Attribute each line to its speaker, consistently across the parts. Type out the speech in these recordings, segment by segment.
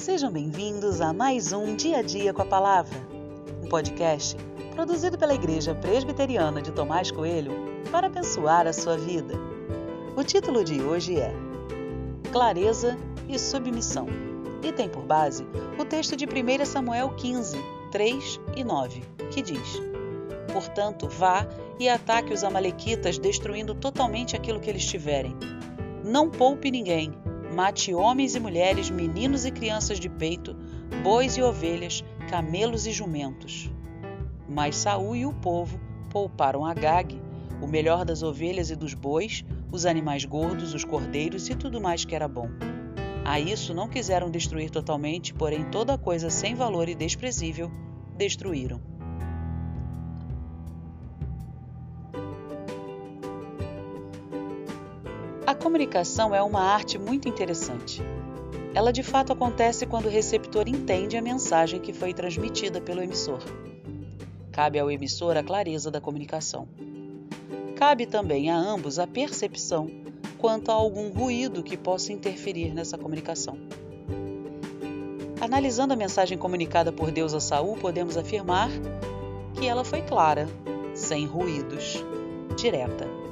Speaker 1: Sejam bem-vindos a mais um Dia a Dia com a Palavra, um podcast produzido pela Igreja Presbiteriana de Tomás Coelho para abençoar a sua vida. O título de hoje é Clareza e Submissão e tem por base o texto de 1 Samuel 15, 3 e 9, que diz: Portanto, vá e ataque os Amalequitas, destruindo totalmente aquilo que eles tiverem. Não poupe ninguém Mate homens e mulheres, meninos e crianças de peito, bois e ovelhas, camelos e jumentos. Mas Saul e o povo pouparam Agag, o melhor das ovelhas e dos bois, os animais gordos, os cordeiros e tudo mais que era bom. A isso não quiseram destruir totalmente, porém toda coisa sem valor e desprezível destruíram. A comunicação é uma arte muito interessante. Ela de fato acontece quando o receptor entende a mensagem que foi transmitida pelo emissor. Cabe ao emissor a clareza da comunicação. Cabe também a ambos a percepção quanto a algum ruído que possa interferir nessa comunicação. Analisando a mensagem comunicada por Deus a Saul, podemos afirmar que ela foi clara, sem ruídos, direta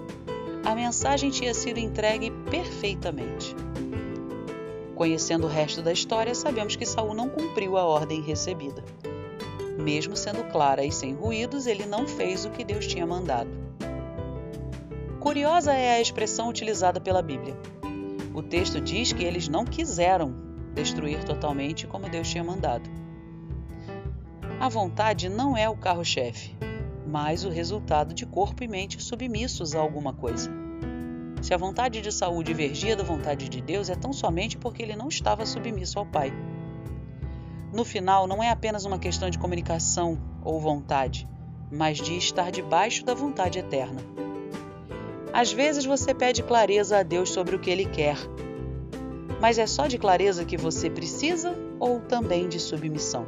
Speaker 1: a mensagem tinha sido entregue perfeitamente. Conhecendo o resto da história, sabemos que Saul não cumpriu a ordem recebida. Mesmo sendo clara e sem ruídos, ele não fez o que Deus tinha mandado. Curiosa é a expressão utilizada pela Bíblia. O texto diz que eles não quiseram destruir totalmente como Deus tinha mandado. A vontade não é o carro-chefe, mas o resultado de corpo e mente submissos a alguma coisa. Se a vontade de Saul divergia da vontade de Deus, é tão somente porque ele não estava submisso ao Pai. No final, não é apenas uma questão de comunicação ou vontade, mas de estar debaixo da vontade eterna. Às vezes você pede clareza a Deus sobre o que Ele quer, mas é só de clareza que você precisa ou também de submissão?